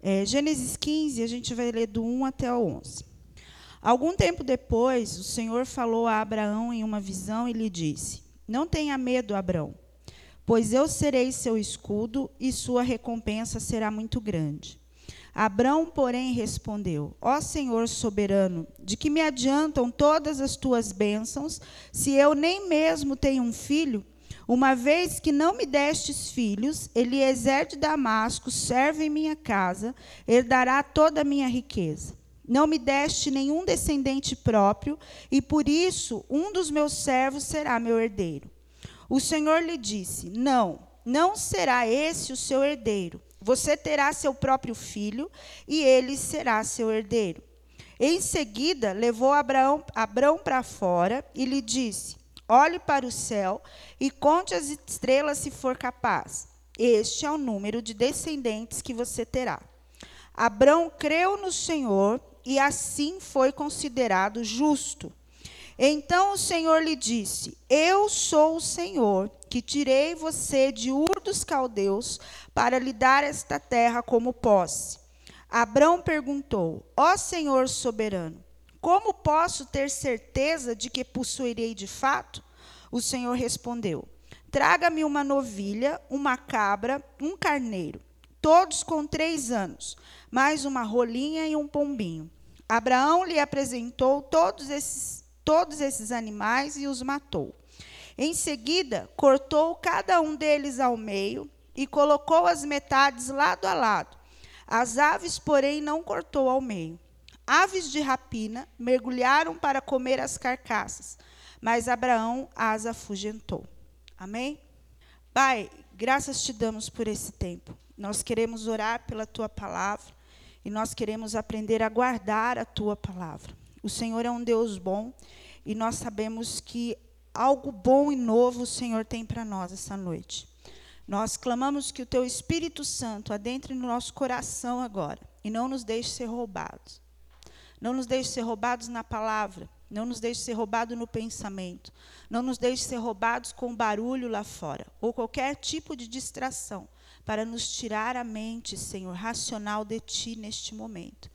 É, Gênesis 15, a gente vai ler do 1 até o 11. Algum tempo depois, o Senhor falou a Abraão em uma visão e lhe disse: Não tenha medo, Abraão, pois eu serei seu escudo e sua recompensa será muito grande. Abrão, porém, respondeu: Ó Senhor soberano, de que me adiantam todas as tuas bênçãos, se eu nem mesmo tenho um filho? Uma vez que não me destes filhos, Eliezer de Damasco serve em minha casa, herdará toda a minha riqueza. Não me deste nenhum descendente próprio, e por isso um dos meus servos será meu herdeiro. O Senhor lhe disse: Não, não será esse o seu herdeiro. Você terá seu próprio filho, e ele será seu herdeiro. Em seguida, levou Abraão, Abraão para fora e lhe disse: Olhe para o céu e conte as estrelas se for capaz. Este é o número de descendentes que você terá. Abrão creu no Senhor e assim foi considerado justo. Então o Senhor lhe disse: Eu sou o Senhor, que tirei você de Ur dos Caldeus para lhe dar esta terra como posse. Abrão perguntou: Ó Senhor soberano, como posso ter certeza de que possuirei de fato? O Senhor respondeu: Traga-me uma novilha, uma cabra, um carneiro, todos com três anos, mais uma rolinha e um pombinho. Abraão lhe apresentou todos esses, todos esses animais e os matou. Em seguida, cortou cada um deles ao meio e colocou as metades lado a lado. As aves, porém, não cortou ao meio aves de rapina mergulharam para comer as carcaças, mas Abraão as afugentou. Amém? Pai, graças te damos por esse tempo. Nós queremos orar pela tua palavra e nós queremos aprender a guardar a tua palavra. O Senhor é um Deus bom e nós sabemos que algo bom e novo o Senhor tem para nós essa noite. Nós clamamos que o teu Espírito Santo adentre no nosso coração agora e não nos deixe ser roubados. Não nos deixe ser roubados na palavra. Não nos deixe ser roubados no pensamento. Não nos deixe ser roubados com barulho lá fora. Ou qualquer tipo de distração. Para nos tirar a mente, Senhor, racional de Ti neste momento.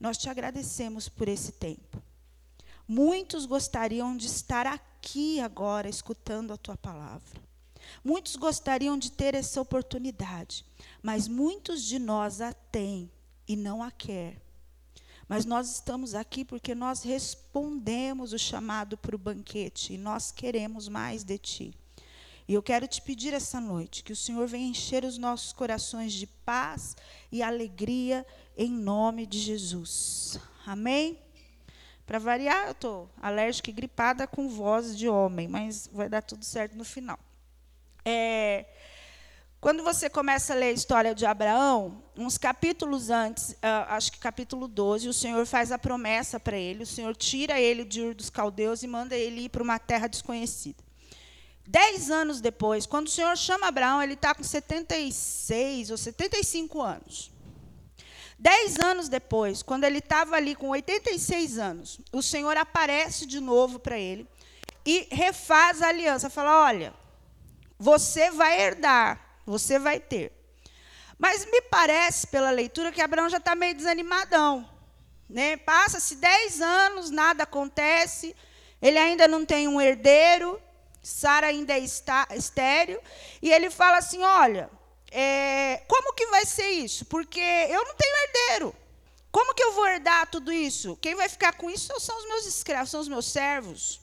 Nós te agradecemos por esse tempo. Muitos gostariam de estar aqui agora, escutando a Tua palavra. Muitos gostariam de ter essa oportunidade. Mas muitos de nós a têm e não a quer mas nós estamos aqui porque nós respondemos o chamado para o banquete e nós queremos mais de Ti. E eu quero te pedir essa noite que o Senhor venha encher os nossos corações de paz e alegria em nome de Jesus. Amém? Para variar, eu estou alérgica e gripada com voz de homem, mas vai dar tudo certo no final. É, quando você começa a ler a história de Abraão, uns capítulos antes, uh, acho que capítulo 12, o Senhor faz a promessa para ele, o Senhor tira ele de Ur dos Caldeus e manda ele ir para uma terra desconhecida. Dez anos depois, quando o Senhor chama Abraão, ele está com 76 ou 75 anos. Dez anos depois, quando ele estava ali com 86 anos, o Senhor aparece de novo para ele e refaz a aliança. Fala: olha, você vai herdar você vai ter. Mas me parece, pela leitura, que Abraão já está meio desanimadão. Né? Passa-se dez anos, nada acontece, ele ainda não tem um herdeiro, Sara ainda é estéreo, e ele fala assim: olha, é, como que vai ser isso? Porque eu não tenho herdeiro. Como que eu vou herdar tudo isso? Quem vai ficar com isso são os meus escravos, são os meus servos.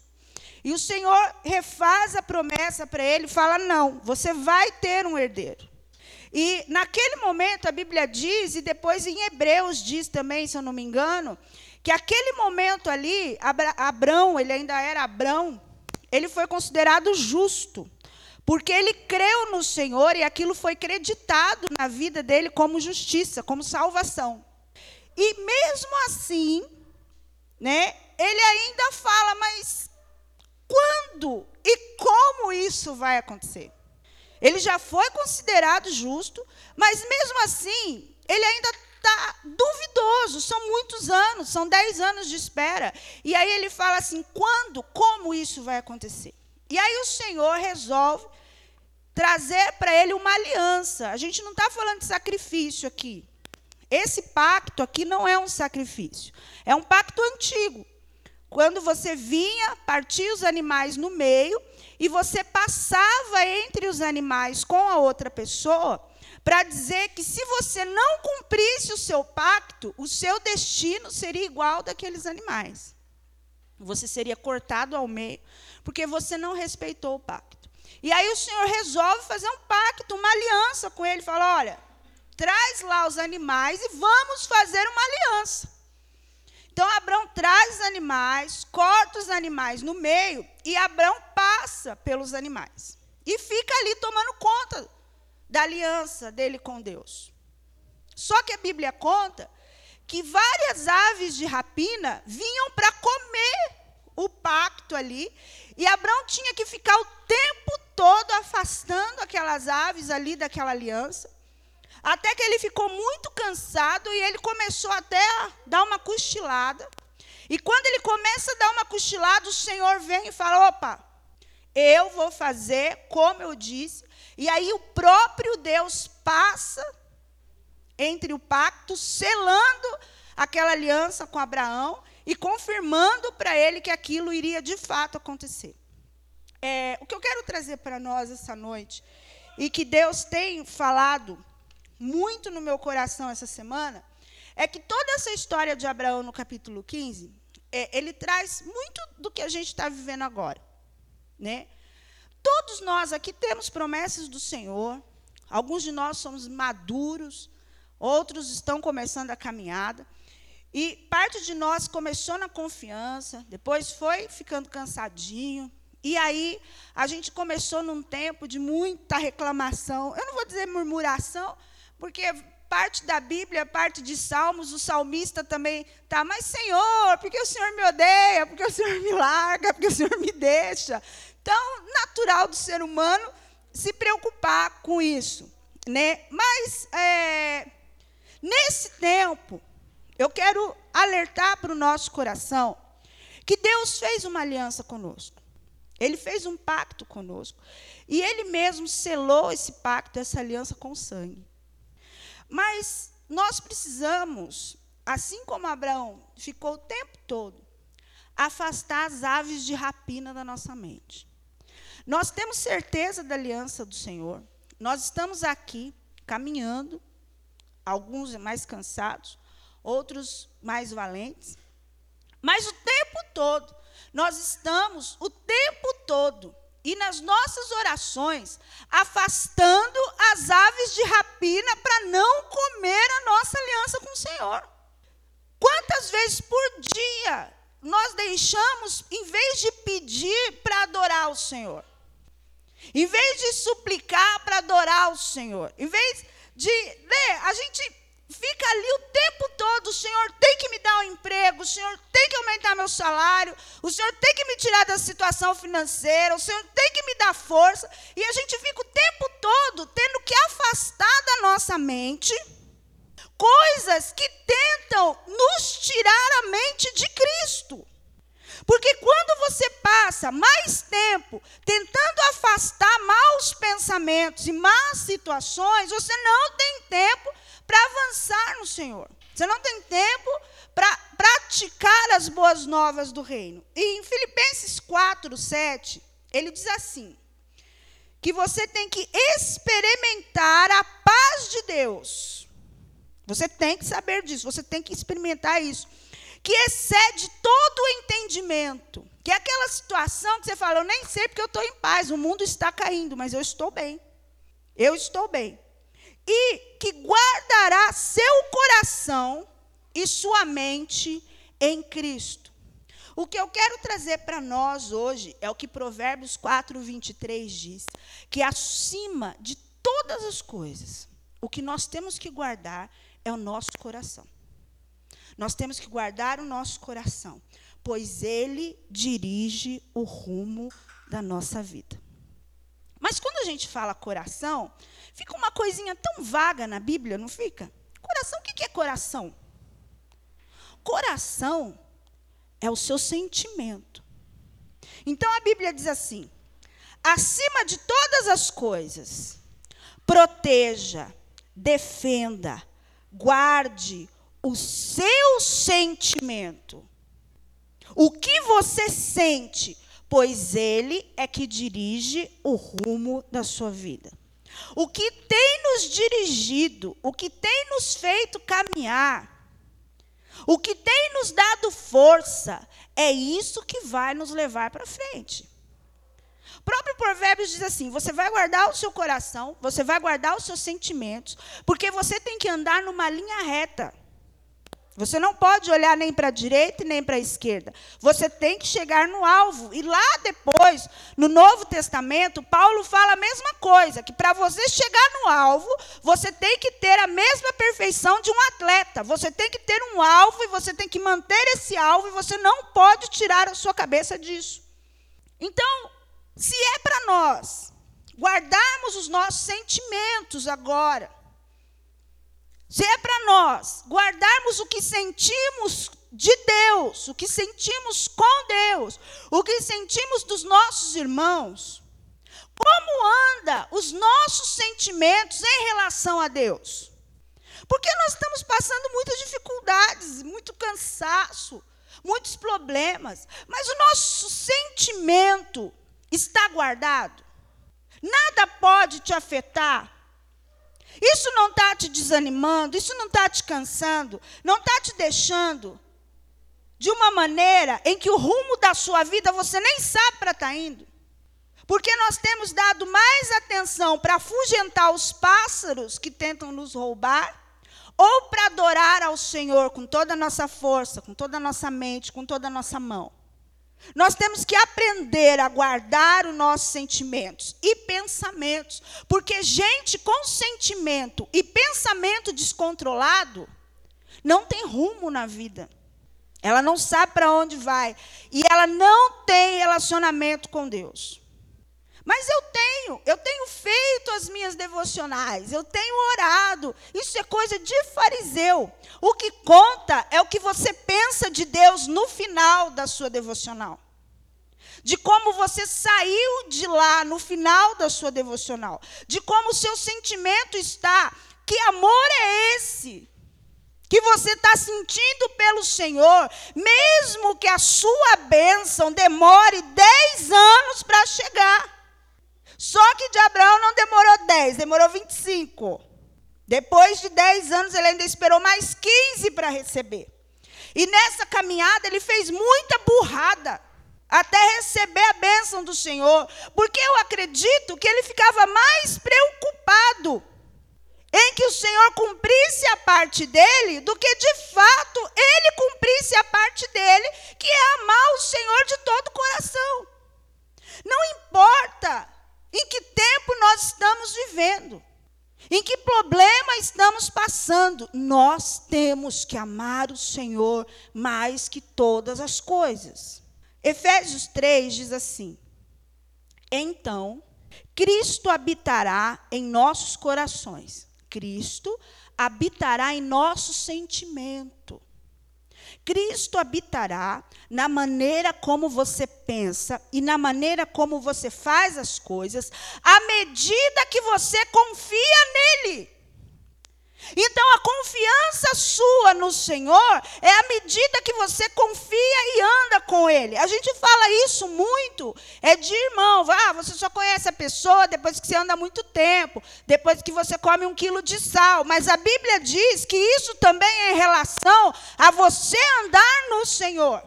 E o Senhor refaz a promessa para ele, fala: "Não, você vai ter um herdeiro". E naquele momento a Bíblia diz e depois em Hebreus diz também, se eu não me engano, que aquele momento ali, Abrão, ele ainda era Abrão, ele foi considerado justo, porque ele creu no Senhor e aquilo foi creditado na vida dele como justiça, como salvação. E mesmo assim, né, ele ainda fala, mas quando e como isso vai acontecer? Ele já foi considerado justo, mas mesmo assim, ele ainda está duvidoso. São muitos anos, são dez anos de espera. E aí ele fala assim: quando, como isso vai acontecer? E aí o Senhor resolve trazer para ele uma aliança. A gente não está falando de sacrifício aqui. esse pacto aqui não é um sacrifício, é um pacto antigo. Quando você vinha, partia os animais no meio e você passava entre os animais com a outra pessoa para dizer que se você não cumprisse o seu pacto, o seu destino seria igual daqueles animais. Você seria cortado ao meio, porque você não respeitou o pacto. E aí o Senhor resolve fazer um pacto, uma aliança com ele, fala: "Olha, traz lá os animais e vamos fazer uma aliança. Então Abraão traz os animais, corta os animais no meio e Abraão passa pelos animais. E fica ali tomando conta da aliança dele com Deus. Só que a Bíblia conta que várias aves de rapina vinham para comer o pacto ali, e Abraão tinha que ficar o tempo todo afastando aquelas aves ali daquela aliança. Até que ele ficou muito cansado e ele começou até a dar uma cochilada. E quando ele começa a dar uma cochilada, o Senhor vem e fala: opa, eu vou fazer como eu disse. E aí o próprio Deus passa entre o pacto, selando aquela aliança com Abraão e confirmando para ele que aquilo iria de fato acontecer. É, o que eu quero trazer para nós essa noite, e que Deus tem falado muito no meu coração essa semana é que toda essa história de Abraão no capítulo 15, é, ele traz muito do que a gente está vivendo agora. Né? Todos nós aqui temos promessas do Senhor, alguns de nós somos maduros, outros estão começando a caminhada. E parte de nós começou na confiança, depois foi ficando cansadinho, e aí a gente começou num tempo de muita reclamação. Eu não vou dizer murmuração, porque parte da Bíblia, parte de Salmos, o salmista também tá, mas Senhor, porque o Senhor me odeia, porque o Senhor me larga, porque o Senhor me deixa. Então, natural do ser humano se preocupar com isso, né? Mas é, nesse tempo, eu quero alertar para o nosso coração que Deus fez uma aliança conosco. Ele fez um pacto conosco. E ele mesmo selou esse pacto, essa aliança com sangue. Mas nós precisamos, assim como Abraão ficou o tempo todo, afastar as aves de rapina da nossa mente. Nós temos certeza da aliança do Senhor. Nós estamos aqui caminhando, alguns mais cansados, outros mais valentes. Mas o tempo todo, nós estamos o tempo todo e nas nossas orações, afastando as aves de rapina para não comer a nossa aliança com o Senhor. Quantas vezes por dia nós deixamos, em vez de pedir para adorar o Senhor, em vez de suplicar para adorar o Senhor, em vez de. Né, a gente fica ali o tempo todo, o Senhor tem que me dar um emprego, o Senhor tem que aumentar meu salário, o Senhor tem que me tirar da situação financeira, o Senhor tem que me dar força, e a gente fica o tempo todo tendo que afastar da nossa mente coisas que tentam nos tirar a mente de Cristo. Porque quando você passa mais tempo tentando afastar maus pensamentos e más situações, você não tem tempo para avançar no Senhor. Você não tem tempo para praticar as boas novas do reino. E em Filipenses 4, 7, ele diz assim: que você tem que experimentar a paz de Deus. Você tem que saber disso, você tem que experimentar isso. Que excede todo o entendimento. Que é aquela situação que você fala, eu nem sei porque eu estou em paz, o mundo está caindo, mas eu estou bem. Eu estou bem e que guardará seu coração e sua mente em Cristo. O que eu quero trazer para nós hoje é o que Provérbios 4, 23 diz: que acima de todas as coisas, o que nós temos que guardar é o nosso coração. Nós temos que guardar o nosso coração, pois ele dirige o rumo da nossa vida. Mas quando a gente fala coração, fica uma coisinha tão vaga na Bíblia, não fica? Coração, o que é coração? Coração é o seu sentimento. Então a Bíblia diz assim: acima de todas as coisas, proteja, defenda, guarde o seu sentimento. O que você sente, pois ele é que dirige o rumo da sua vida. O que tem nos dirigido, o que tem nos feito caminhar, o que tem nos dado força, é isso que vai nos levar para frente. O próprio Provérbios diz assim: você vai guardar o seu coração, você vai guardar os seus sentimentos, porque você tem que andar numa linha reta. Você não pode olhar nem para a direita nem para a esquerda. Você tem que chegar no alvo. E lá depois, no Novo Testamento, Paulo fala a mesma coisa: que para você chegar no alvo, você tem que ter a mesma perfeição de um atleta. Você tem que ter um alvo e você tem que manter esse alvo e você não pode tirar a sua cabeça disso. Então, se é para nós guardarmos os nossos sentimentos agora, se é para nós guardarmos o que sentimos de Deus, o que sentimos com Deus, o que sentimos dos nossos irmãos, como anda os nossos sentimentos em relação a Deus? Porque nós estamos passando muitas dificuldades, muito cansaço, muitos problemas, mas o nosso sentimento está guardado. Nada pode te afetar isso não está te desanimando, isso não está te cansando, não está te deixando de uma maneira em que o rumo da sua vida você nem sabe para estar tá indo. Porque nós temos dado mais atenção para afugentar os pássaros que tentam nos roubar, ou para adorar ao Senhor com toda a nossa força, com toda a nossa mente, com toda a nossa mão. Nós temos que aprender a guardar os nossos sentimentos e pensamentos, porque gente com sentimento e pensamento descontrolado não tem rumo na vida. Ela não sabe para onde vai e ela não tem relacionamento com Deus. Mas eu tenho, eu tenho feito as minhas devocionais, eu tenho orado. Isso é coisa de fariseu. O que conta é o que você pensa de Deus no final da sua devocional. De como você saiu de lá no final da sua devocional. De como o seu sentimento está. Que amor é esse? que você está sentindo pelo Senhor, mesmo que a sua bênção demore 10 anos para chegar. Só que de Abraão não demorou 10, demorou 25. Depois de 10 anos, ele ainda esperou mais 15 para receber. E nessa caminhada, ele fez muita burrada até receber a bênção do Senhor, porque eu acredito que ele ficava mais preocupado em que o Senhor cumprisse a parte dele, do que de fato ele cumprisse a parte dele, que é amar o Senhor de todo o coração. Não importa em que tempo nós estamos vivendo? Em que problema estamos passando? Nós temos que amar o Senhor mais que todas as coisas. Efésios 3 diz assim: Então, Cristo habitará em nossos corações. Cristo habitará em nosso sentimento. Cristo habitará na maneira como você pensa e na maneira como você faz as coisas, à medida que você confia nele. Então, a confiança sua no Senhor é à medida que você confia e anda com Ele. A gente fala isso muito, é de irmão. Ah, você só conhece a pessoa depois que você anda muito tempo, depois que você come um quilo de sal. Mas a Bíblia diz que isso também é em relação a você andar no Senhor.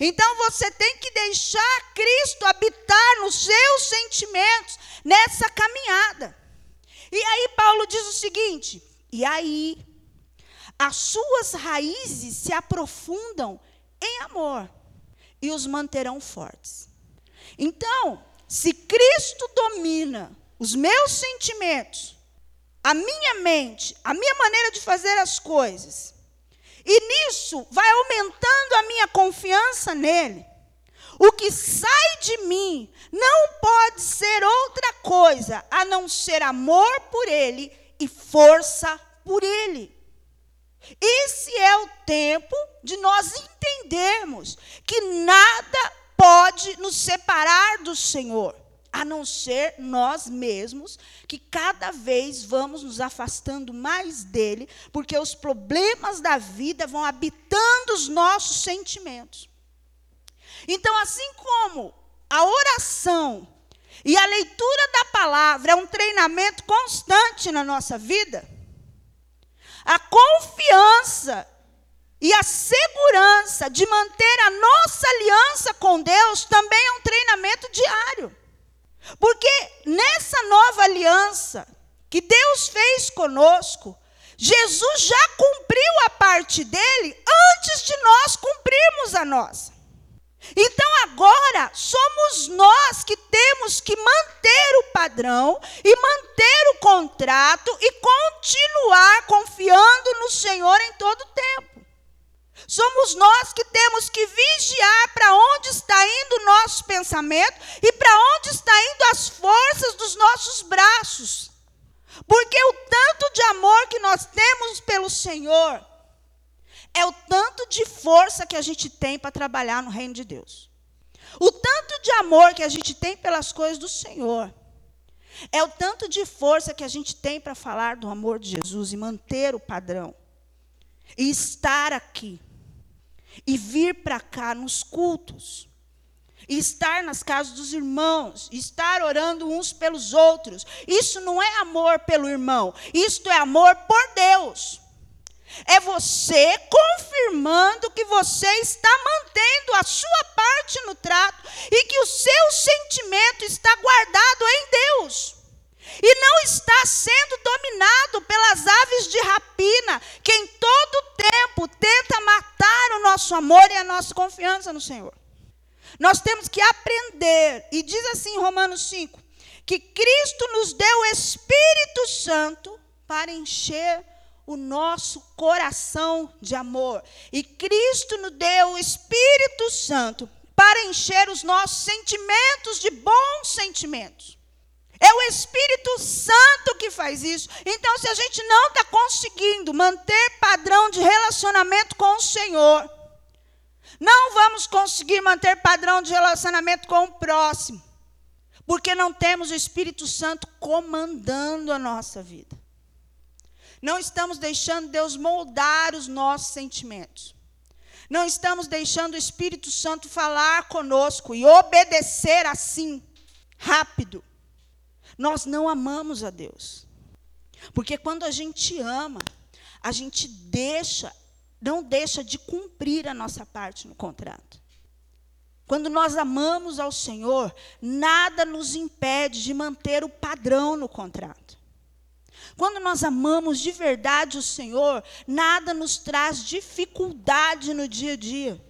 Então, você tem que deixar Cristo habitar nos seus sentimentos nessa caminhada. E aí, Paulo diz o seguinte e aí, as suas raízes se aprofundam em amor e os manterão fortes. Então, se Cristo domina os meus sentimentos, a minha mente, a minha maneira de fazer as coisas, e nisso vai aumentando a minha confiança nele, o que sai de mim não pode ser outra coisa a não ser amor por ele e força por Ele. Esse é o tempo de nós entendermos que nada pode nos separar do Senhor. a não ser nós mesmos, que cada vez vamos nos afastando mais dele, porque os problemas da vida vão habitando os nossos sentimentos. Então, assim como a oração e a leitura da palavra é um treinamento constante na nossa vida, a confiança e a segurança de manter a nossa aliança com Deus também é um treinamento diário. Porque nessa nova aliança que Deus fez conosco, Jesus já cumpriu a parte dele antes de nós cumprirmos a nossa. Então agora somos nós que temos que manter o padrão e manter o contrato e continuar confiando no Senhor em todo o tempo. Somos nós que temos que vigiar para onde está indo o nosso pensamento e para onde está indo as forças dos nossos braços. Porque o tanto de amor que nós temos pelo Senhor é o tanto de força que a gente tem para trabalhar no reino de Deus. O tanto de amor que a gente tem pelas coisas do Senhor é o tanto de força que a gente tem para falar do amor de Jesus e manter o padrão. E estar aqui. E vir para cá nos cultos. E estar nas casas dos irmãos, estar orando uns pelos outros. Isso não é amor pelo irmão, isto é amor por Deus. É você confirmando que você está mantendo a sua parte no trato e que o seu sentimento está guardado em Deus. E não está sendo dominado pelas aves de rapina, que em todo tempo tenta matar o nosso amor e a nossa confiança no Senhor. Nós temos que aprender, e diz assim Romanos 5, que Cristo nos deu o Espírito Santo para encher o nosso coração de amor. E Cristo nos deu o Espírito Santo para encher os nossos sentimentos de bons sentimentos. É o Espírito Santo que faz isso. Então, se a gente não está conseguindo manter padrão de relacionamento com o Senhor, não vamos conseguir manter padrão de relacionamento com o próximo, porque não temos o Espírito Santo comandando a nossa vida. Não estamos deixando Deus moldar os nossos sentimentos. Não estamos deixando o Espírito Santo falar conosco e obedecer assim, rápido. Nós não amamos a Deus. Porque quando a gente ama, a gente deixa, não deixa de cumprir a nossa parte no contrato. Quando nós amamos ao Senhor, nada nos impede de manter o padrão no contrato. Quando nós amamos de verdade o Senhor, nada nos traz dificuldade no dia a dia.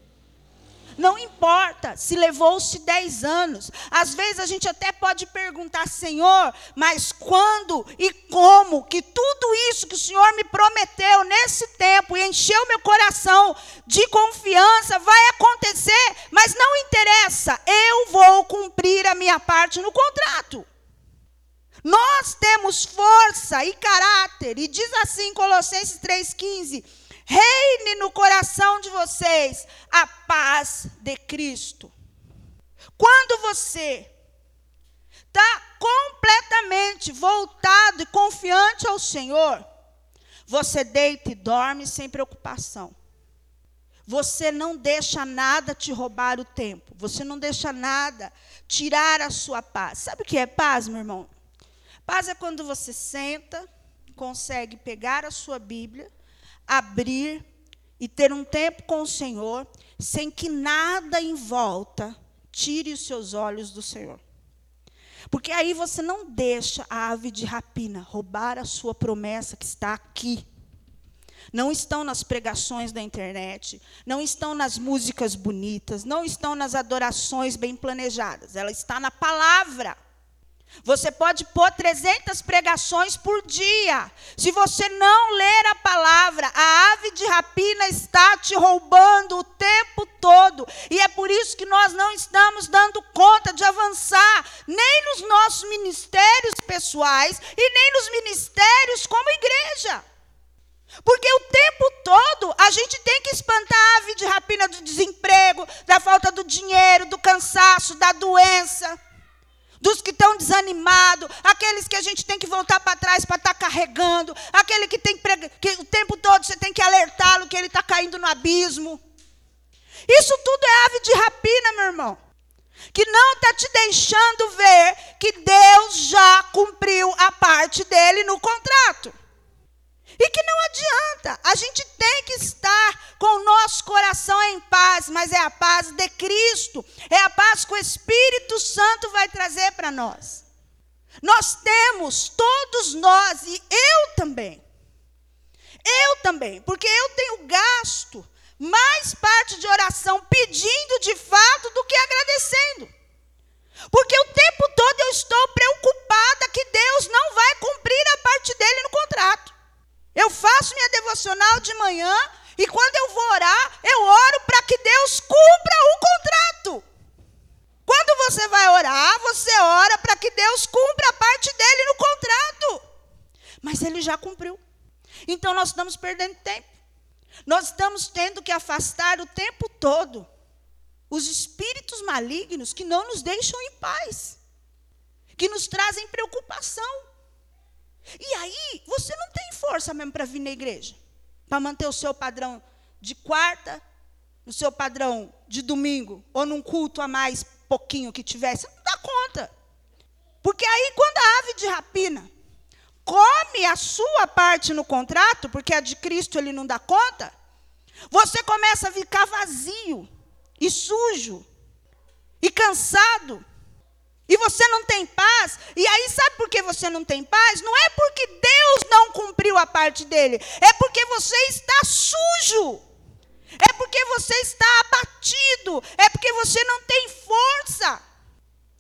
Não importa se levou-se dez anos. Às vezes a gente até pode perguntar, Senhor, mas quando e como que tudo isso que o Senhor me prometeu nesse tempo e encheu meu coração de confiança vai acontecer? Mas não interessa, eu vou cumprir a minha parte no contrato. Nós temos força e caráter, e diz assim Colossenses 3,15: reine no coração de vocês a paz de Cristo. Quando você está completamente voltado e confiante ao Senhor, você deita e dorme sem preocupação. Você não deixa nada te roubar o tempo. Você não deixa nada tirar a sua paz. Sabe o que é paz, meu irmão? Paz é quando você senta, consegue pegar a sua Bíblia, abrir e ter um tempo com o Senhor, sem que nada em volta tire os seus olhos do Senhor. Porque aí você não deixa a ave de rapina roubar a sua promessa que está aqui. Não estão nas pregações da internet, não estão nas músicas bonitas, não estão nas adorações bem planejadas. Ela está na palavra. Você pode pôr 300 pregações por dia. Se você não ler a palavra, a ave de rapina está te roubando o tempo todo. E é por isso que nós não estamos dando conta de avançar, nem nos nossos ministérios pessoais e nem nos ministérios como igreja. Porque o tempo todo a gente tem que espantar a ave de rapina do desemprego, da falta do dinheiro, do cansaço, da doença dos que desanimados, aqueles que a gente tem que voltar para trás para estar tá carregando, aquele que tem que o tempo todo você tem que alertá-lo que ele está caindo no abismo. Isso tudo é ave de rapina, meu irmão. Que não está te deixando ver que Deus já cumpriu a parte dele no contrato. E que não adianta, a gente tem que estar com o nosso coração em paz, mas é a paz de Cristo, é a paz que o Espírito Santo vai trazer para nós. Nós temos, todos nós, e eu também, eu também, porque eu tenho gasto mais parte de oração pedindo de fato do que agradecendo. Porque o tempo todo eu estou preocupada que Deus não vai cumprir a parte dele no contrato. Eu faço minha devocional de manhã e quando eu vou orar, eu oro para que Deus cumpra o contrato. Quando você vai orar, você ora para que Deus cumpra a parte dele no contrato. Mas ele já cumpriu. Então nós estamos perdendo tempo. Nós estamos tendo que afastar o tempo todo os espíritos malignos que não nos deixam em paz, que nos trazem preocupação. E aí, você não tem força mesmo para vir na igreja, para manter o seu padrão de quarta, o seu padrão de domingo, ou num culto a mais pouquinho que tivesse, não dá conta. Porque aí, quando a ave de rapina come a sua parte no contrato, porque a de Cristo ele não dá conta, você começa a ficar vazio e sujo e cansado e você não tem paz, e aí sabe por que você não tem paz? Não é porque Deus não cumpriu a parte dele, é porque você está sujo, é porque você está abatido, é porque você não tem força.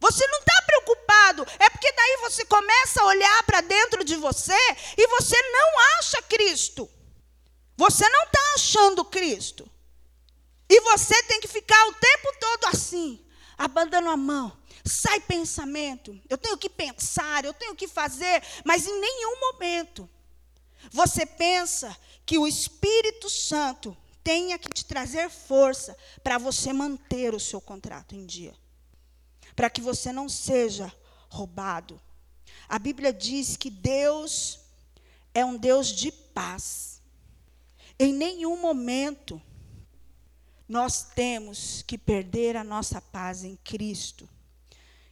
Você não está preocupado, é porque daí você começa a olhar para dentro de você e você não acha Cristo. Você não está achando Cristo. E você tem que ficar o tempo todo assim, abandando a mão, sai pensamento. Eu tenho que pensar, eu tenho que fazer, mas em nenhum momento você pensa que o Espírito Santo tenha que te trazer força para você manter o seu contrato em dia. Para que você não seja roubado. A Bíblia diz que Deus é um Deus de paz. Em nenhum momento nós temos que perder a nossa paz em Cristo.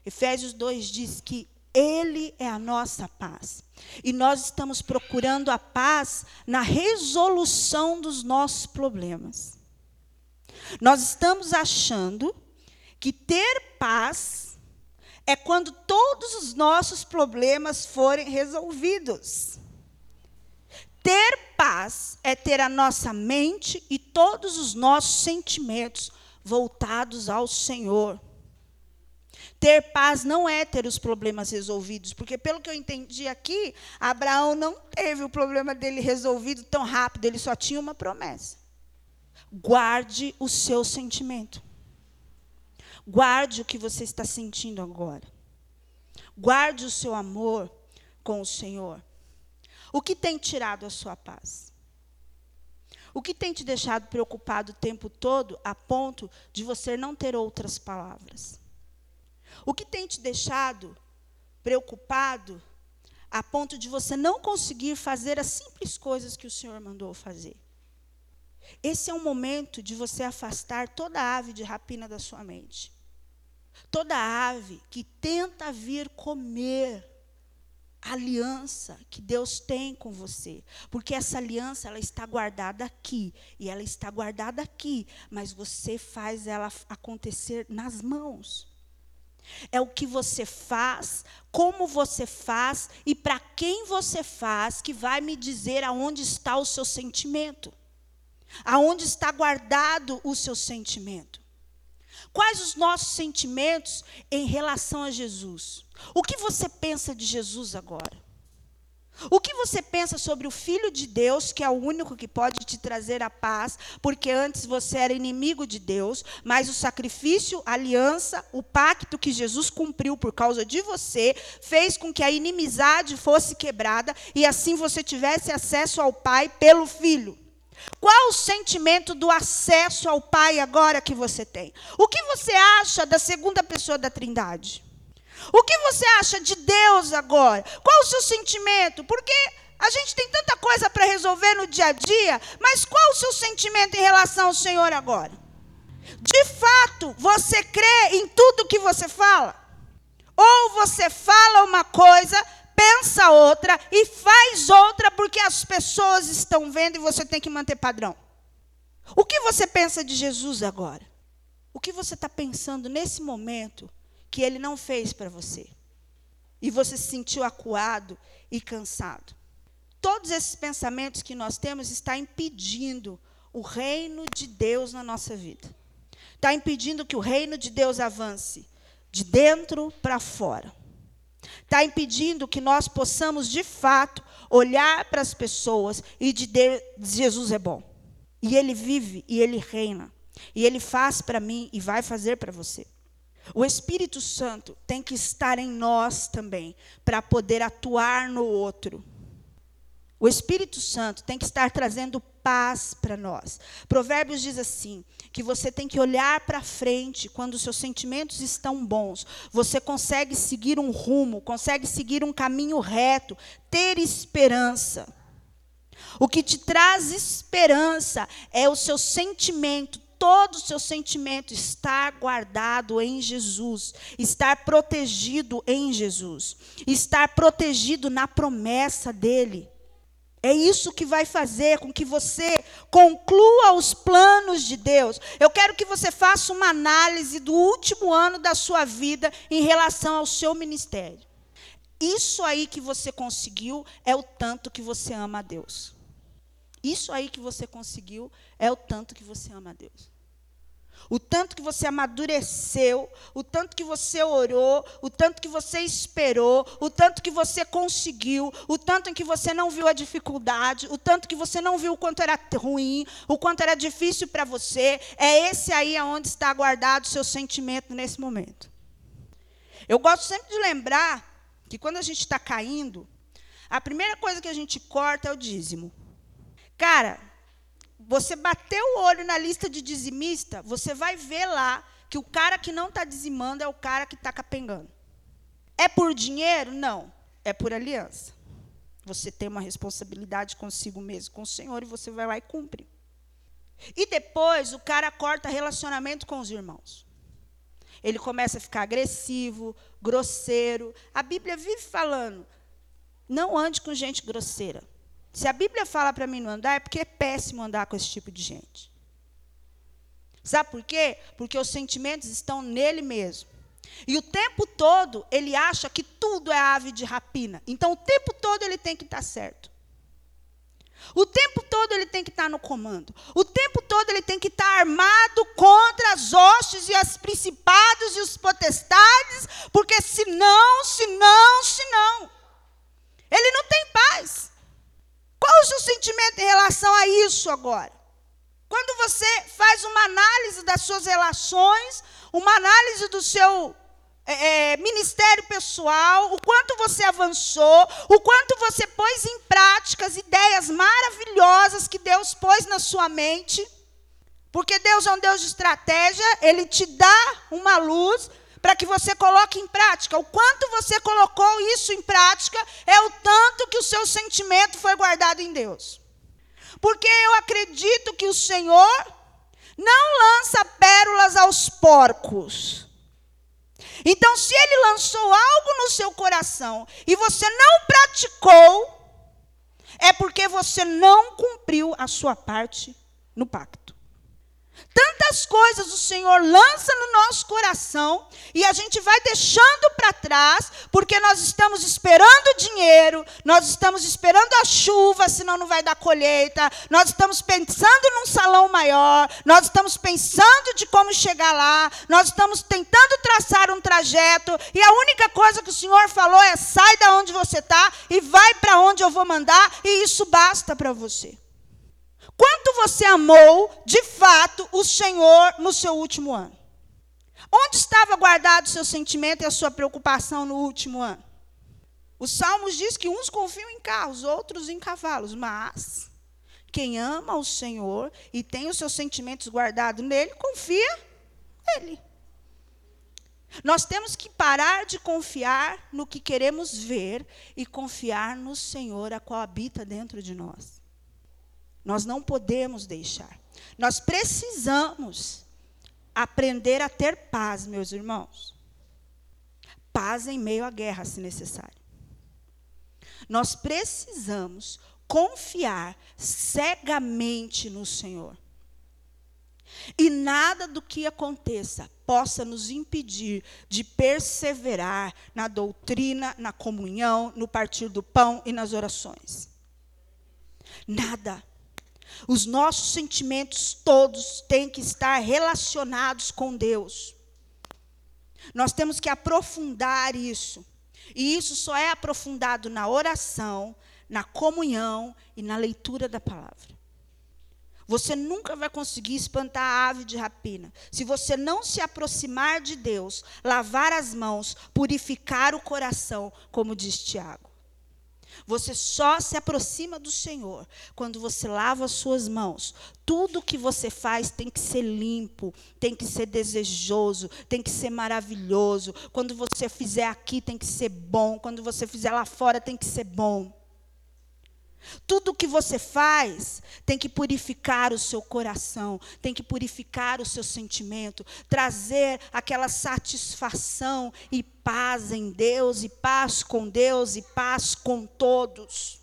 Efésios 2 diz que Ele é a nossa paz. E nós estamos procurando a paz na resolução dos nossos problemas. Nós estamos achando que ter paz é quando todos os nossos problemas forem resolvidos. Ter paz é ter a nossa mente e todos os nossos sentimentos voltados ao Senhor. Ter paz não é ter os problemas resolvidos, porque pelo que eu entendi aqui, Abraão não teve o problema dele resolvido tão rápido, ele só tinha uma promessa. Guarde o seu sentimento. Guarde o que você está sentindo agora. Guarde o seu amor com o Senhor. O que tem tirado a sua paz? O que tem te deixado preocupado o tempo todo a ponto de você não ter outras palavras? O que tem te deixado preocupado a ponto de você não conseguir fazer as simples coisas que o Senhor mandou fazer? Esse é o momento de você afastar toda ave de rapina da sua mente. Toda ave que tenta vir comer a aliança que Deus tem com você, porque essa aliança ela está guardada aqui e ela está guardada aqui, mas você faz ela acontecer nas mãos. É o que você faz, como você faz e para quem você faz que vai me dizer aonde está o seu sentimento. Aonde está guardado o seu sentimento. Quais os nossos sentimentos em relação a Jesus? O que você pensa de Jesus agora? O que você pensa sobre o Filho de Deus, que é o único que pode te trazer a paz, porque antes você era inimigo de Deus, mas o sacrifício, a aliança, o pacto que Jesus cumpriu por causa de você, fez com que a inimizade fosse quebrada e assim você tivesse acesso ao Pai pelo Filho. Qual o sentimento do acesso ao Pai agora que você tem? O que você acha da segunda pessoa da Trindade? O que você acha de Deus agora? Qual o seu sentimento? Porque a gente tem tanta coisa para resolver no dia a dia, mas qual o seu sentimento em relação ao Senhor agora? De fato, você crê em tudo que você fala? Ou você fala uma coisa, pensa outra e faz outra porque as pessoas estão vendo e você tem que manter padrão? O que você pensa de Jesus agora? O que você está pensando nesse momento que ele não fez para você? E você se sentiu acuado e cansado. Todos esses pensamentos que nós temos está impedindo o reino de Deus na nossa vida. Está impedindo que o reino de Deus avance de dentro para fora. Está impedindo que nós possamos, de fato, olhar para as pessoas e dizer: Jesus é bom. E Ele vive e Ele reina. E Ele faz para mim e vai fazer para você. O Espírito Santo tem que estar em nós também, para poder atuar no outro. O Espírito Santo tem que estar trazendo paz para nós. Provérbios diz assim: que você tem que olhar para frente quando seus sentimentos estão bons. Você consegue seguir um rumo, consegue seguir um caminho reto, ter esperança. O que te traz esperança é o seu sentimento, todo o seu sentimento estar guardado em Jesus, estar protegido em Jesus, estar protegido na promessa dele. É isso que vai fazer com que você conclua os planos de Deus. Eu quero que você faça uma análise do último ano da sua vida em relação ao seu ministério. Isso aí que você conseguiu é o tanto que você ama a Deus. Isso aí que você conseguiu é o tanto que você ama a Deus. O tanto que você amadureceu, o tanto que você orou, o tanto que você esperou, o tanto que você conseguiu, o tanto em que você não viu a dificuldade, o tanto que você não viu o quanto era ruim, o quanto era difícil para você, é esse aí aonde está guardado o seu sentimento nesse momento. Eu gosto sempre de lembrar que quando a gente está caindo, a primeira coisa que a gente corta é o dízimo. Cara, você bateu o olho na lista de dizimista, você vai ver lá que o cara que não está dizimando é o cara que está capengando. É por dinheiro? Não. É por aliança. Você tem uma responsabilidade consigo mesmo, com o Senhor, e você vai lá e cumpre. E depois o cara corta relacionamento com os irmãos. Ele começa a ficar agressivo, grosseiro. A Bíblia vive falando: não ande com gente grosseira. Se a Bíblia fala para mim não andar, é porque é péssimo andar com esse tipo de gente. Sabe por quê? Porque os sentimentos estão nele mesmo. E o tempo todo ele acha que tudo é ave de rapina. Então o tempo todo ele tem que estar certo. O tempo todo ele tem que estar no comando. O tempo todo ele tem que estar armado contra as hostes e as principados e os potestades, porque senão, senão, senão, ele não tem paz. Qual o seu sentimento em relação a isso agora? Quando você faz uma análise das suas relações, uma análise do seu é, é, ministério pessoal, o quanto você avançou, o quanto você pôs em prática as ideias maravilhosas que Deus pôs na sua mente. Porque Deus é um Deus de estratégia, Ele te dá uma luz, para que você coloque em prática. O quanto você colocou isso em prática é o tanto que o seu sentimento foi guardado em Deus. Porque eu acredito que o Senhor não lança pérolas aos porcos. Então, se ele lançou algo no seu coração e você não praticou, é porque você não cumpriu a sua parte no pacto. Tantas coisas o Senhor lança no nosso coração e a gente vai deixando para trás, porque nós estamos esperando dinheiro, nós estamos esperando a chuva, senão não vai dar colheita, nós estamos pensando num salão maior, nós estamos pensando de como chegar lá, nós estamos tentando traçar um trajeto e a única coisa que o Senhor falou é: sai da onde você está e vai para onde eu vou mandar, e isso basta para você. Quanto você amou, de fato, o Senhor no seu último ano? Onde estava guardado o seu sentimento e a sua preocupação no último ano? Os Salmos diz que uns confiam em carros, outros em cavalos, mas quem ama o Senhor e tem os seus sentimentos guardados nele, confia nele. Nós temos que parar de confiar no que queremos ver e confiar no Senhor, a qual habita dentro de nós. Nós não podemos deixar. Nós precisamos aprender a ter paz, meus irmãos. Paz em meio à guerra, se necessário. Nós precisamos confiar cegamente no Senhor. E nada do que aconteça possa nos impedir de perseverar na doutrina, na comunhão, no partir do pão e nas orações. Nada. Os nossos sentimentos todos têm que estar relacionados com Deus. Nós temos que aprofundar isso. E isso só é aprofundado na oração, na comunhão e na leitura da palavra. Você nunca vai conseguir espantar a ave de rapina. Se você não se aproximar de Deus, lavar as mãos, purificar o coração, como diz Tiago. Você só se aproxima do Senhor quando você lava as suas mãos. Tudo que você faz tem que ser limpo, tem que ser desejoso, tem que ser maravilhoso. Quando você fizer aqui, tem que ser bom. Quando você fizer lá fora, tem que ser bom. Tudo que você faz tem que purificar o seu coração, tem que purificar o seu sentimento, trazer aquela satisfação e paz em Deus, e paz com Deus, e paz com todos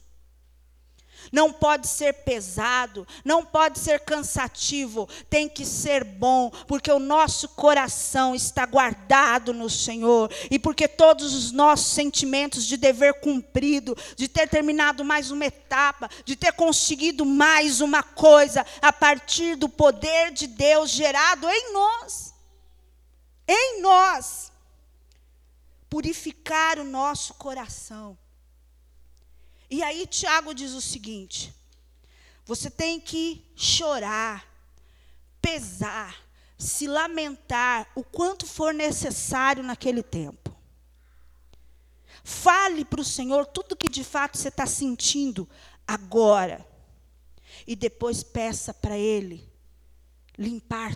não pode ser pesado, não pode ser cansativo, tem que ser bom, porque o nosso coração está guardado no Senhor e porque todos os nossos sentimentos de dever cumprido, de ter terminado mais uma etapa, de ter conseguido mais uma coisa a partir do poder de Deus gerado em nós. Em nós. Purificar o nosso coração e aí Tiago diz o seguinte: você tem que chorar, pesar, se lamentar o quanto for necessário naquele tempo. Fale para o Senhor tudo que de fato você está sentindo agora. E depois peça para Ele limpar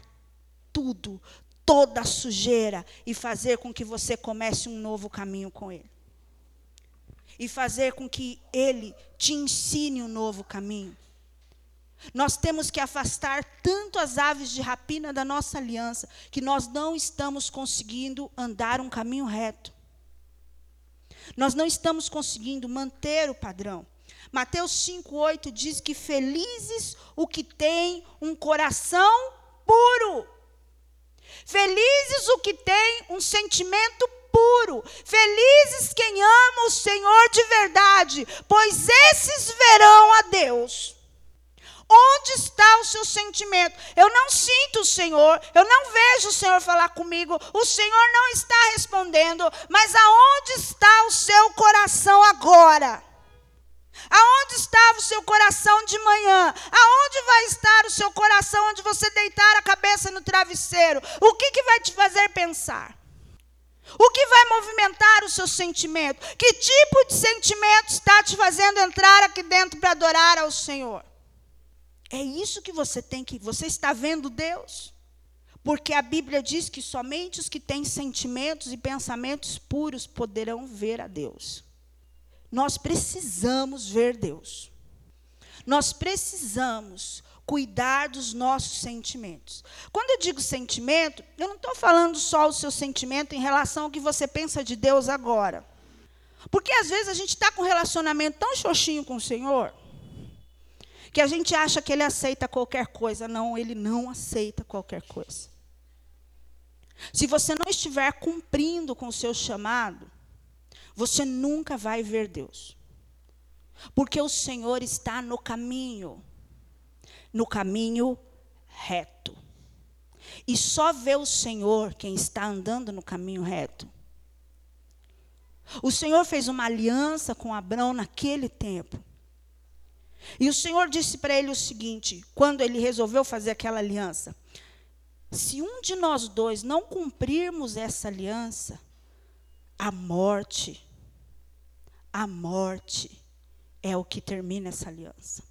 tudo, toda a sujeira e fazer com que você comece um novo caminho com Ele e fazer com que Ele te ensine um novo caminho. Nós temos que afastar tanto as aves de rapina da nossa aliança, que nós não estamos conseguindo andar um caminho reto. Nós não estamos conseguindo manter o padrão. Mateus 5,8 diz que felizes o que tem um coração puro. Felizes o que tem um sentimento puro. Felizes quem ama o Senhor de verdade, pois esses verão a Deus. Onde está o seu sentimento? Eu não sinto o Senhor, eu não vejo o Senhor falar comigo, o Senhor não está respondendo, mas aonde está o seu coração agora? Aonde estava o seu coração de manhã? Aonde vai estar o seu coração onde você deitar a cabeça no travesseiro? O que, que vai te fazer pensar? O que vai movimentar o seu sentimento? Que tipo de sentimento está te fazendo entrar aqui dentro para adorar ao Senhor? É isso que você tem que. Você está vendo Deus? Porque a Bíblia diz que somente os que têm sentimentos e pensamentos puros poderão ver a Deus. Nós precisamos ver Deus. Nós precisamos cuidar dos nossos sentimentos. Quando eu digo sentimento, eu não estou falando só o seu sentimento em relação ao que você pensa de Deus agora. Porque às vezes a gente está com um relacionamento tão xoxinho com o Senhor, que a gente acha que Ele aceita qualquer coisa. Não, Ele não aceita qualquer coisa. Se você não estiver cumprindo com o seu chamado, você nunca vai ver Deus. Porque o Senhor está no caminho no caminho reto. E só vê o Senhor quem está andando no caminho reto. O Senhor fez uma aliança com Abraão naquele tempo. E o Senhor disse para ele o seguinte, quando ele resolveu fazer aquela aliança: se um de nós dois não cumprirmos essa aliança, a morte, a morte é o que termina essa aliança.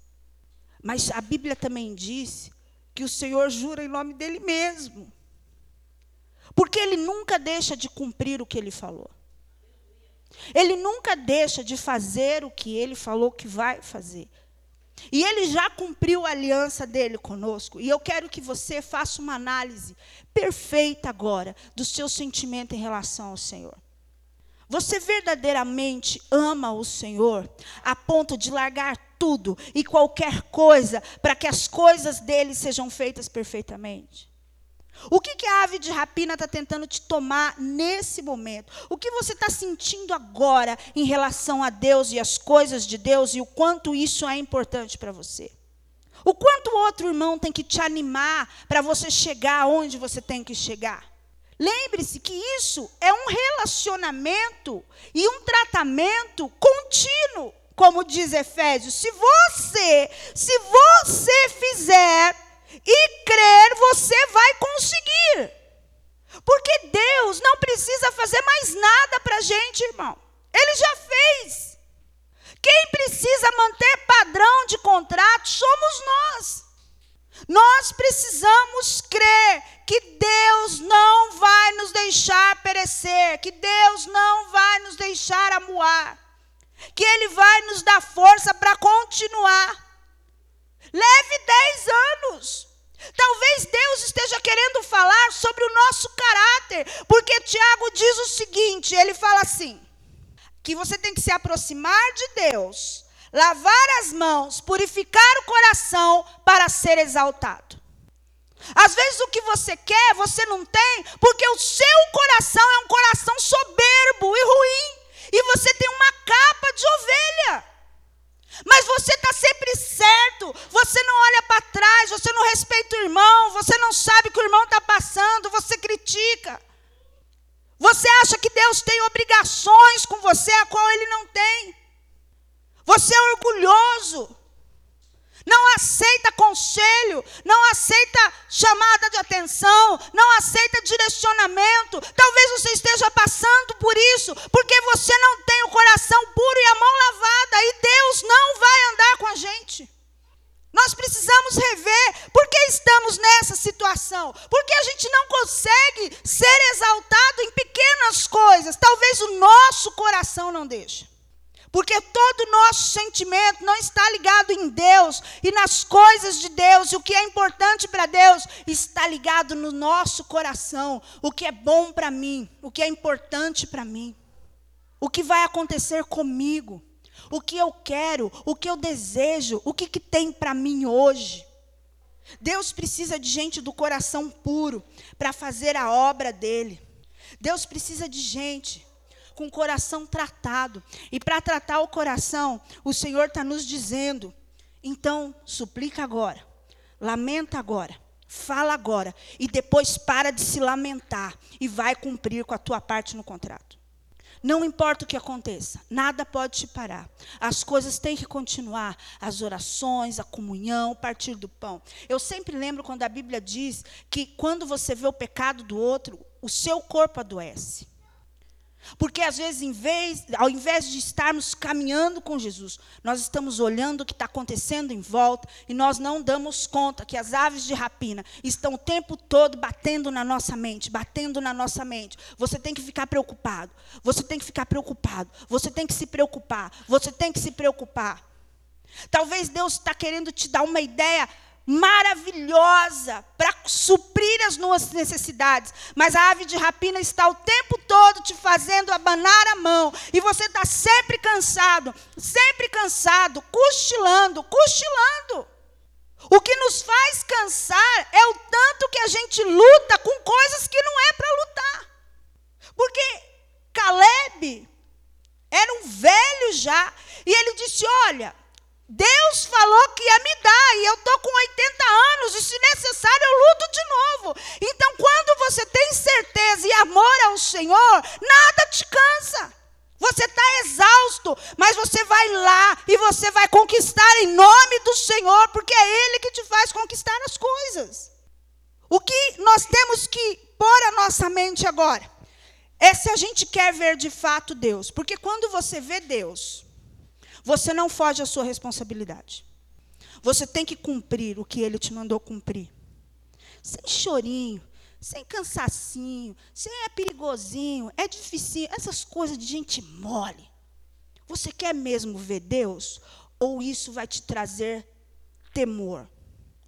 Mas a Bíblia também diz que o Senhor jura em nome dele mesmo. Porque ele nunca deixa de cumprir o que ele falou. Ele nunca deixa de fazer o que ele falou que vai fazer. E ele já cumpriu a aliança dele conosco. E eu quero que você faça uma análise perfeita agora do seu sentimento em relação ao Senhor. Você verdadeiramente ama o Senhor a ponto de largar tudo e qualquer coisa para que as coisas dele sejam feitas perfeitamente? O que, que a ave de rapina está tentando te tomar nesse momento? O que você está sentindo agora em relação a Deus e as coisas de Deus e o quanto isso é importante para você? O quanto o outro irmão tem que te animar para você chegar onde você tem que chegar? Lembre-se que isso é um relacionamento e um tratamento contínuo, como diz Efésios. Se você, se você fizer e crer, você vai conseguir. Porque Deus não precisa fazer mais nada para a gente, irmão. Ele já fez. Quem precisa manter padrão de contrato somos nós. Nós precisamos crer que Deus não vai nos deixar perecer, que Deus não vai nos deixar amuar, que Ele vai nos dar força para continuar. Leve dez anos. Talvez Deus esteja querendo falar sobre o nosso caráter, porque Tiago diz o seguinte: ele fala assim, que você tem que se aproximar de Deus, lavar as mãos, purificar o coração para ser exaltado. Às vezes o que você quer, você não tem, porque o seu coração é um coração soberbo e ruim, e você tem uma capa de ovelha. Mas você está sempre certo, você não olha para trás, você não respeita o irmão, você não sabe o que o irmão está passando, você critica. Você acha que Deus tem obrigações com você, a qual Ele não tem. Você é orgulhoso não aceita conselho, não aceita chamada de atenção, não aceita direcionamento. Talvez você esteja passando por isso, porque você não tem o coração puro e a mão lavada, e Deus não vai andar com a gente. Nós precisamos rever por que estamos nessa situação. Porque a gente não consegue ser exaltado em pequenas coisas. Talvez o nosso coração não deixe. Porque todo o nosso sentimento não está ligado em Deus e nas coisas de Deus. E o que é importante para Deus está ligado no nosso coração. O que é bom para mim, o que é importante para mim. O que vai acontecer comigo. O que eu quero, o que eu desejo, o que, que tem para mim hoje. Deus precisa de gente do coração puro para fazer a obra dele. Deus precisa de gente com o coração tratado. E para tratar o coração, o Senhor está nos dizendo: então, suplica agora, lamenta agora, fala agora, e depois para de se lamentar e vai cumprir com a tua parte no contrato. Não importa o que aconteça, nada pode te parar. As coisas têm que continuar, as orações, a comunhão, o partir do pão. Eu sempre lembro quando a Bíblia diz que quando você vê o pecado do outro, o seu corpo adoece. Porque às vezes, em vez, ao invés de estarmos caminhando com Jesus, nós estamos olhando o que está acontecendo em volta e nós não damos conta que as aves de rapina estão o tempo todo batendo na nossa mente, batendo na nossa mente. Você tem que ficar preocupado, você tem que ficar preocupado, você tem que se preocupar, você tem que se preocupar. Talvez Deus está querendo te dar uma ideia maravilhosa para suprir as nossas necessidades. Mas a ave de rapina está o tempo todo te fazendo abanar a mão. E você está sempre cansado, sempre cansado, cochilando, cochilando. O que nos faz cansar é o tanto que a gente luta com coisas que não é para lutar. Porque Caleb era um velho já. E ele disse: Olha, Deus falou que ia me dar, e eu estou com 80 anos, e se necessário eu luto de novo. Então, quando você tem certeza e amor ao Senhor, nada te cansa. Você está exausto, mas você vai lá e você vai conquistar em nome do Senhor, porque é Ele que te faz conquistar as coisas. O que nós temos que pôr a nossa mente agora é se a gente quer ver de fato Deus, porque quando você vê Deus, você não foge à sua responsabilidade. Você tem que cumprir o que ele te mandou cumprir. Sem chorinho, sem cansacinho, sem é perigosinho, é difícil, essas coisas de gente mole. Você quer mesmo ver Deus? Ou isso vai te trazer temor?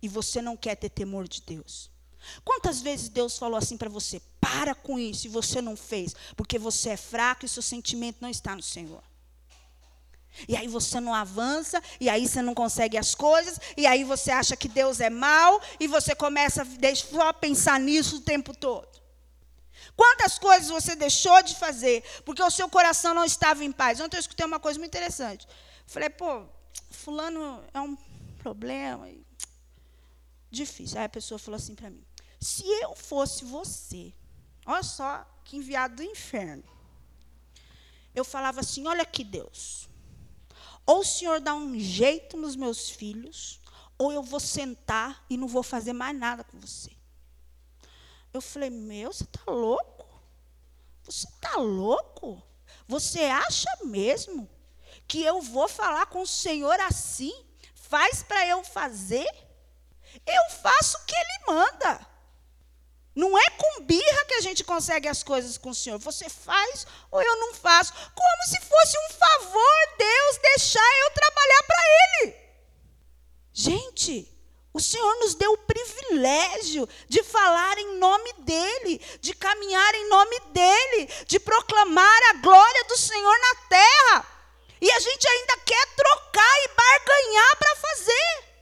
E você não quer ter temor de Deus? Quantas vezes Deus falou assim para você: para com isso, e você não fez, porque você é fraco e seu sentimento não está no Senhor? E aí você não avança, e aí você não consegue as coisas, e aí você acha que Deus é mau, e você começa a pensar nisso o tempo todo. Quantas coisas você deixou de fazer porque o seu coração não estava em paz? Ontem eu escutei uma coisa muito interessante. Falei, pô, fulano é um problema. Difícil. Aí a pessoa falou assim para mim: se eu fosse você, olha só que enviado do inferno. Eu falava assim: olha aqui, Deus. Ou o Senhor dá um jeito nos meus filhos, ou eu vou sentar e não vou fazer mais nada com você. Eu falei, meu, você está louco? Você está louco? Você acha mesmo que eu vou falar com o Senhor assim? Faz para eu fazer? Eu faço o que Ele manda. Não é com birra que a gente consegue as coisas com o Senhor. Você faz ou eu não faço. Como se fosse um favor Deus deixar eu trabalhar para Ele. Gente, o Senhor nos deu o privilégio de falar em nome dEle, de caminhar em nome dEle, de proclamar a glória do Senhor na terra. E a gente ainda quer trocar e barganhar para fazer.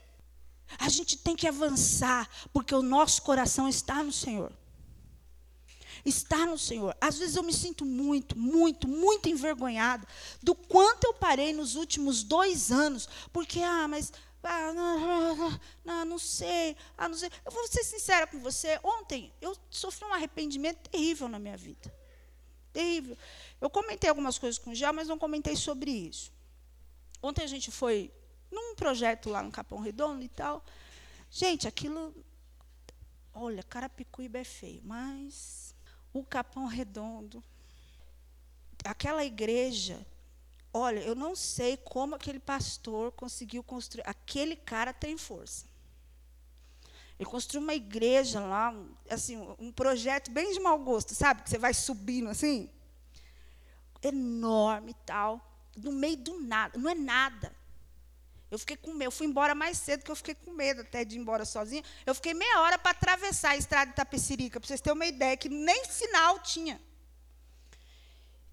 A gente tem que avançar, porque o nosso coração está no Senhor. Está no Senhor. Às vezes eu me sinto muito, muito, muito envergonhada do quanto eu parei nos últimos dois anos, porque, ah, mas ah, não, não, não, sei, ah, não sei. Eu vou ser sincera com você. Ontem eu sofri um arrependimento terrível na minha vida. Terrível. Eu comentei algumas coisas com o Gé, mas não comentei sobre isso. Ontem a gente foi num projeto lá no Capão Redondo e tal. Gente, aquilo. Olha, Carapicuíba é feio, mas o Capão Redondo, aquela igreja, olha, eu não sei como aquele pastor conseguiu construir. Aquele cara tem força. Ele construiu uma igreja lá, assim, um projeto bem de mau gosto, sabe? Que você vai subindo assim. Enorme e tal. No meio do nada. Não é nada. Eu fiquei com medo, eu fui embora mais cedo, que eu fiquei com medo até de ir embora sozinha. Eu fiquei meia hora para atravessar a estrada de Tapecirica, para vocês terem uma ideia, que nem sinal tinha.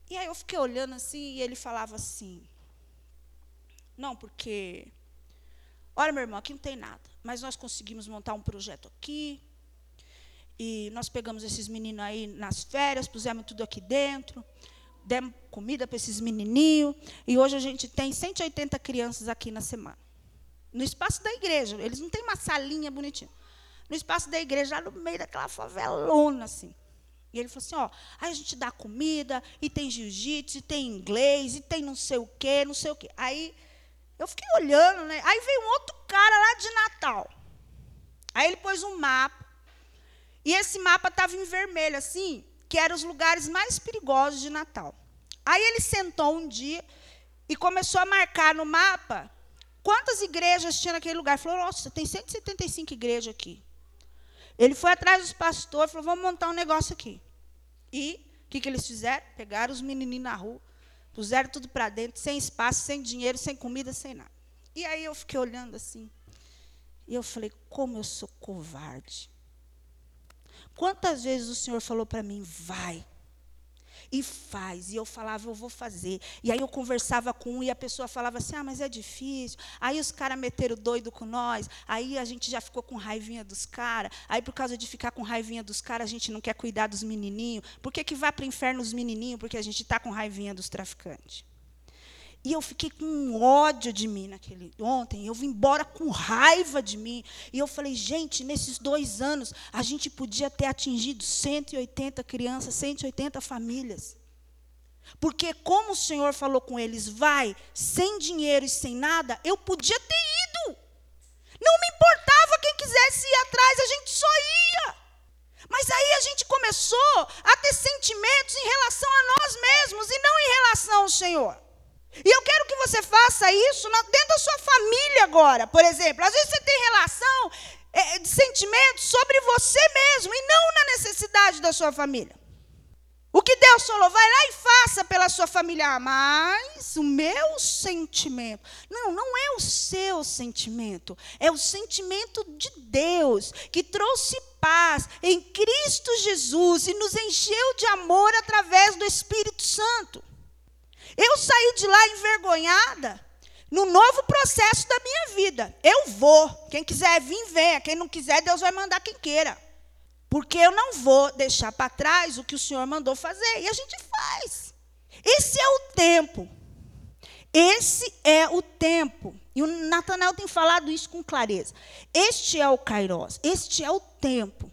E aí eu fiquei olhando assim, e ele falava assim, não, porque, olha, meu irmão, aqui não tem nada, mas nós conseguimos montar um projeto aqui, e nós pegamos esses meninos aí nas férias, pusemos tudo aqui dentro, demos comida para esses menininhos, e hoje a gente tem 180 crianças aqui na semana. No espaço da igreja, eles não têm uma salinha bonitinha. No espaço da igreja, lá no meio daquela favelona, assim. E ele falou assim, ó, aí a gente dá comida, e tem jiu-jitsu, e tem inglês, e tem não sei o quê, não sei o quê. Aí eu fiquei olhando, né? Aí veio um outro cara lá de Natal. Aí ele pôs um mapa, e esse mapa estava em vermelho, assim, que eram os lugares mais perigosos de Natal. Aí ele sentou um dia e começou a marcar no mapa quantas igrejas tinha naquele lugar. Ele falou: Nossa, tem 175 igrejas aqui. Ele foi atrás dos pastores e falou: Vamos montar um negócio aqui. E o que, que eles fizeram? Pegaram os menininhos na rua, puseram tudo para dentro, sem espaço, sem dinheiro, sem comida, sem nada. E aí eu fiquei olhando assim. E eu falei: Como eu sou covarde. Quantas vezes o Senhor falou para mim, vai, e faz. E eu falava, eu vou fazer. E aí eu conversava com um e a pessoa falava assim, ah, mas é difícil. Aí os caras meteram doido com nós. Aí a gente já ficou com raivinha dos caras. Aí por causa de ficar com raivinha dos caras, a gente não quer cuidar dos menininhos. Por que, que vai para o inferno os menininhos? Porque a gente está com raivinha dos traficantes. E eu fiquei com ódio de mim naquele ontem. Eu vim embora com raiva de mim. E eu falei, gente, nesses dois anos a gente podia ter atingido 180 crianças, 180 famílias. Porque como o Senhor falou com eles, vai, sem dinheiro e sem nada, eu podia ter ido. Não me importava quem quisesse ir atrás, a gente só ia. Mas aí a gente começou a ter sentimentos em relação a nós mesmos e não em relação ao Senhor. E eu quero que você faça isso dentro da sua família agora. Por exemplo, às vezes você tem relação é, de sentimentos sobre você mesmo e não na necessidade da sua família. O que Deus falou, vai lá e faça pela sua família, ah, mas o meu sentimento. Não, não é o seu sentimento, é o sentimento de Deus que trouxe paz em Cristo Jesus e nos encheu de amor através do Espírito Santo. Eu saí de lá envergonhada no novo processo da minha vida. Eu vou. Quem quiser vir, venha. Quem não quiser, Deus vai mandar quem queira. Porque eu não vou deixar para trás o que o Senhor mandou fazer. E a gente faz. Esse é o tempo. Esse é o tempo. E o Natanael tem falado isso com clareza. Este é o Kairos. Este é o tempo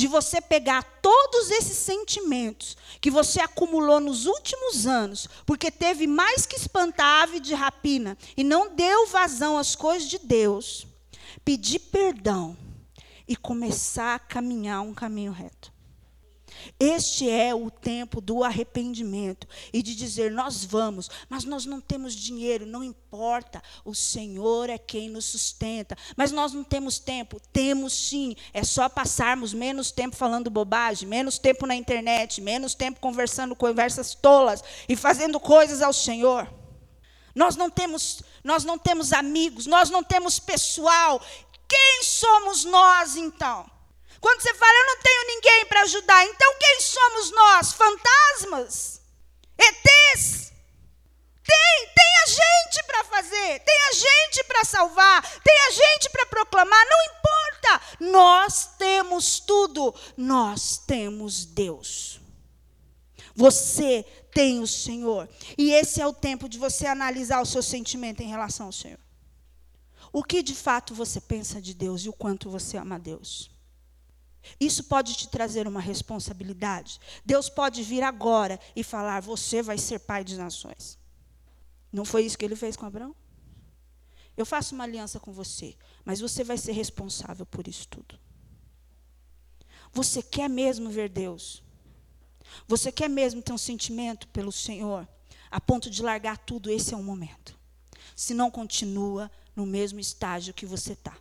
de você pegar todos esses sentimentos que você acumulou nos últimos anos, porque teve mais que espantar ave de rapina e não deu vazão às coisas de Deus, pedir perdão e começar a caminhar um caminho reto. Este é o tempo do arrependimento e de dizer: nós vamos, mas nós não temos dinheiro, não importa, o Senhor é quem nos sustenta. Mas nós não temos tempo, temos sim, é só passarmos menos tempo falando bobagem, menos tempo na internet, menos tempo conversando conversas tolas e fazendo coisas ao Senhor. Nós não temos, nós não temos amigos, nós não temos pessoal quem somos nós então? Quando você fala, eu não tenho ninguém para ajudar, então quem somos nós? Fantasmas? ETs? Tem, tem a gente para fazer, tem a gente para salvar, tem a gente para proclamar, não importa. Nós temos tudo, nós temos Deus. Você tem o Senhor. E esse é o tempo de você analisar o seu sentimento em relação ao Senhor o que de fato você pensa de Deus e o quanto você ama Deus. Isso pode te trazer uma responsabilidade. Deus pode vir agora e falar: Você vai ser pai de nações. Não foi isso que ele fez com Abraão? Eu faço uma aliança com você, mas você vai ser responsável por isso tudo. Você quer mesmo ver Deus? Você quer mesmo ter um sentimento pelo Senhor, a ponto de largar tudo? Esse é o momento. Se não continua no mesmo estágio que você está.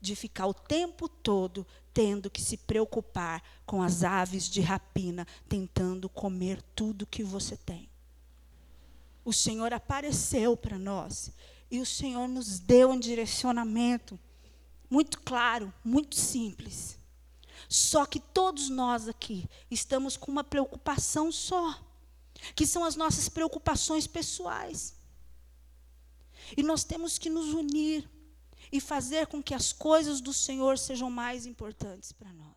De ficar o tempo todo tendo que se preocupar com as aves de rapina, tentando comer tudo que você tem. O Senhor apareceu para nós e o Senhor nos deu um direcionamento muito claro, muito simples. Só que todos nós aqui estamos com uma preocupação só, que são as nossas preocupações pessoais. E nós temos que nos unir e fazer com que as coisas do Senhor sejam mais importantes para nós.